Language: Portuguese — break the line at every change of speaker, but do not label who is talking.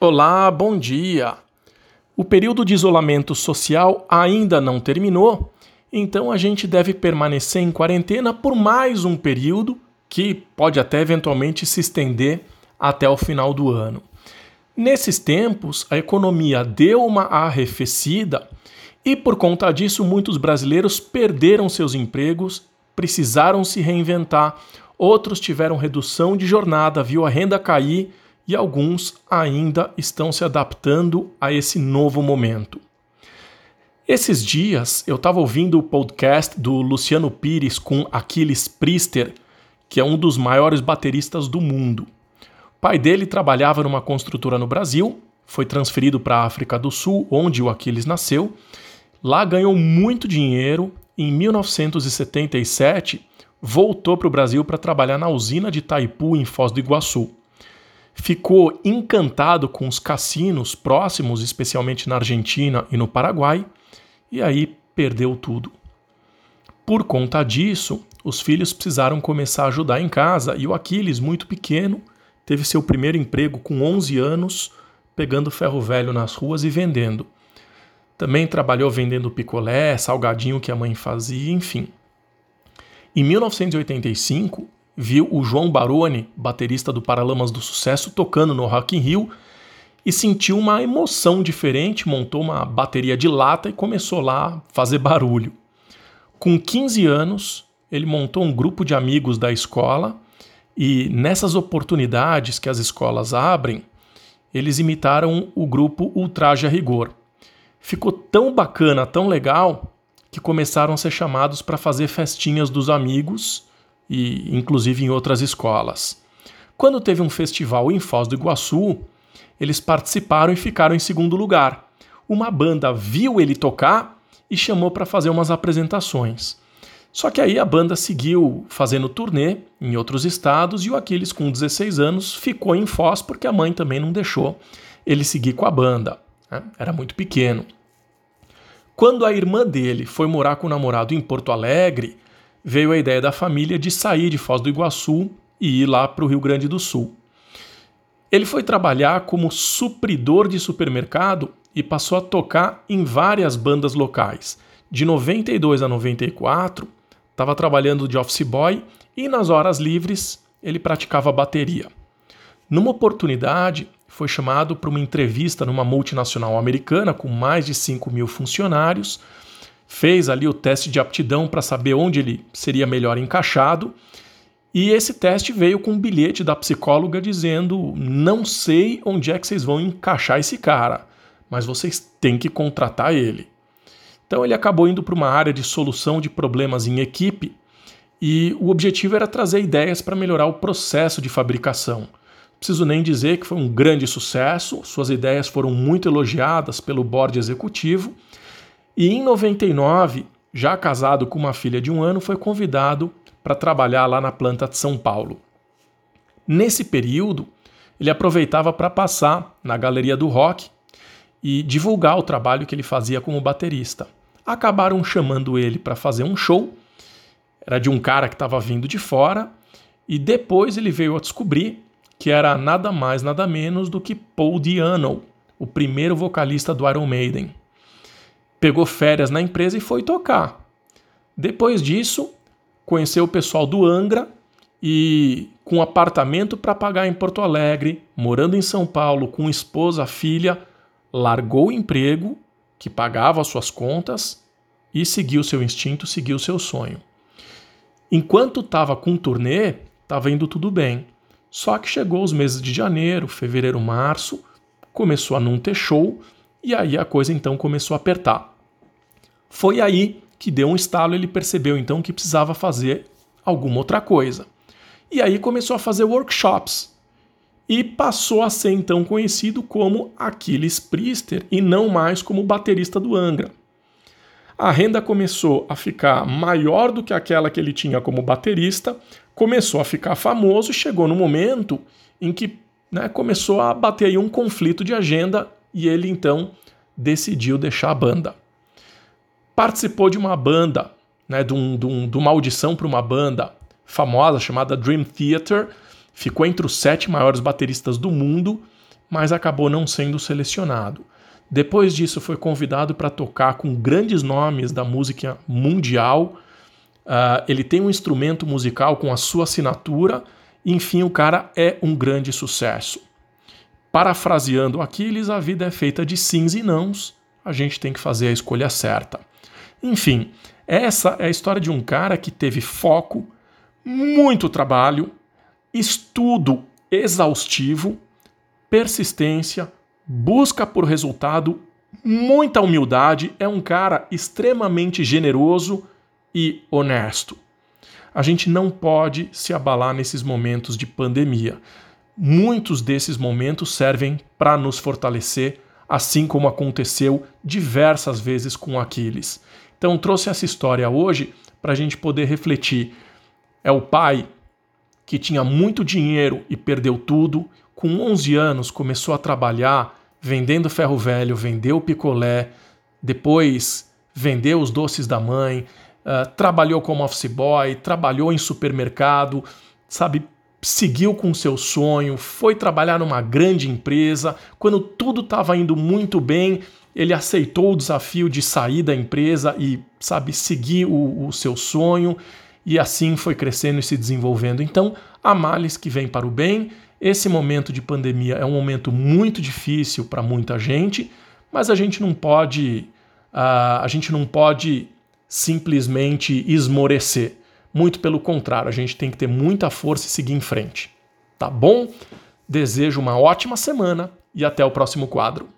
Olá, bom dia! O período de isolamento social ainda não terminou, então a gente deve permanecer em quarentena por mais um período que pode até eventualmente se estender até o final do ano. Nesses tempos, a economia deu uma arrefecida e, por conta disso, muitos brasileiros perderam seus empregos, precisaram se reinventar, outros tiveram redução de jornada, viu a renda cair e alguns ainda estão se adaptando a esse novo momento. Esses dias eu estava ouvindo o podcast do Luciano Pires com Aquiles Priester, que é um dos maiores bateristas do mundo. O pai dele trabalhava numa construtora no Brasil, foi transferido para a África do Sul, onde o Aquiles nasceu. Lá ganhou muito dinheiro. Em 1977, voltou para o Brasil para trabalhar na usina de Itaipu, em Foz do Iguaçu ficou encantado com os cassinos próximos, especialmente na Argentina e no Paraguai, e aí perdeu tudo. Por conta disso, os filhos precisaram começar a ajudar em casa e o Aquiles, muito pequeno, teve seu primeiro emprego com 11 anos, pegando ferro velho nas ruas e vendendo. Também trabalhou vendendo picolé, salgadinho que a mãe fazia, enfim. Em 1985, viu o João Baroni, baterista do Paralamas do Sucesso, tocando no Rock in Rio e sentiu uma emoção diferente, montou uma bateria de lata e começou lá a fazer barulho. Com 15 anos, ele montou um grupo de amigos da escola e nessas oportunidades que as escolas abrem, eles imitaram o grupo Ultraje a Rigor. Ficou tão bacana, tão legal, que começaram a ser chamados para fazer festinhas dos amigos e inclusive em outras escolas. Quando teve um festival em Foz do Iguaçu, eles participaram e ficaram em segundo lugar. Uma banda viu ele tocar e chamou para fazer umas apresentações. Só que aí a banda seguiu fazendo turnê em outros estados e o Aquiles, com 16 anos, ficou em Foz porque a mãe também não deixou ele seguir com a banda. Né? Era muito pequeno. Quando a irmã dele foi morar com o namorado em Porto Alegre, veio a ideia da família de sair de Foz do Iguaçu e ir lá para o Rio Grande do Sul. Ele foi trabalhar como supridor de supermercado e passou a tocar em várias bandas locais. De 92 a 94, estava trabalhando de office boy e nas horas livres ele praticava bateria. Numa oportunidade, foi chamado para uma entrevista numa multinacional americana com mais de 5 mil funcionários fez ali o teste de aptidão para saber onde ele seria melhor encaixado. E esse teste veio com um bilhete da psicóloga dizendo: Não sei onde é que vocês vão encaixar esse cara, mas vocês têm que contratar ele. Então ele acabou indo para uma área de solução de problemas em equipe e o objetivo era trazer ideias para melhorar o processo de fabricação. Preciso nem dizer que foi um grande sucesso, suas ideias foram muito elogiadas pelo board executivo e em 99, já casado com uma filha de um ano, foi convidado para trabalhar lá na planta de São Paulo. Nesse período, ele aproveitava para passar na galeria do rock e divulgar o trabalho que ele fazia como baterista. Acabaram chamando ele para fazer um show, era de um cara que estava vindo de fora, e depois ele veio a descobrir que era nada mais, nada menos do que Paul Diano, o primeiro vocalista do Iron Maiden pegou férias na empresa e foi tocar. Depois disso, conheceu o pessoal do Angra e com um apartamento para pagar em Porto Alegre, morando em São Paulo com esposa, filha, largou o emprego que pagava as suas contas e seguiu seu instinto, seguiu seu sonho. Enquanto estava com turnê, estava indo tudo bem. Só que chegou os meses de janeiro, fevereiro, março, começou a não ter show e aí a coisa então começou a apertar. Foi aí que deu um estalo, ele percebeu então que precisava fazer alguma outra coisa. E aí começou a fazer workshops. E passou a ser então conhecido como Aquiles Priester e não mais como baterista do Angra. A renda começou a ficar maior do que aquela que ele tinha como baterista, começou a ficar famoso e chegou no momento em que né, começou a bater um conflito de agenda e ele então decidiu deixar a banda. Participou de uma banda, né, de, um, de, um, de uma audição para uma banda famosa chamada Dream Theater, ficou entre os sete maiores bateristas do mundo, mas acabou não sendo selecionado. Depois disso, foi convidado para tocar com grandes nomes da música mundial. Uh, ele tem um instrumento musical com a sua assinatura. Enfim, o cara é um grande sucesso. Parafraseando Aquiles, a vida é feita de sims e nãos. A gente tem que fazer a escolha certa. Enfim, essa é a história de um cara que teve foco, muito trabalho, estudo exaustivo, persistência, busca por resultado, muita humildade, é um cara extremamente generoso e honesto. A gente não pode se abalar nesses momentos de pandemia. Muitos desses momentos servem para nos fortalecer, assim como aconteceu diversas vezes com Aquiles. Então, trouxe essa história hoje para a gente poder refletir. É o pai que tinha muito dinheiro e perdeu tudo, com 11 anos começou a trabalhar vendendo ferro velho, vendeu picolé, depois vendeu os doces da mãe, uh, trabalhou como office boy, trabalhou em supermercado, sabe, seguiu com seu sonho, foi trabalhar numa grande empresa. Quando tudo estava indo muito bem, ele aceitou o desafio de sair da empresa e, sabe, seguir o, o seu sonho. E assim foi crescendo e se desenvolvendo. Então, há males que vêm para o bem. Esse momento de pandemia é um momento muito difícil para muita gente, mas a gente não pode, uh, a gente não pode simplesmente esmorecer. Muito pelo contrário, a gente tem que ter muita força e seguir em frente. Tá bom? Desejo uma ótima semana e até o próximo quadro.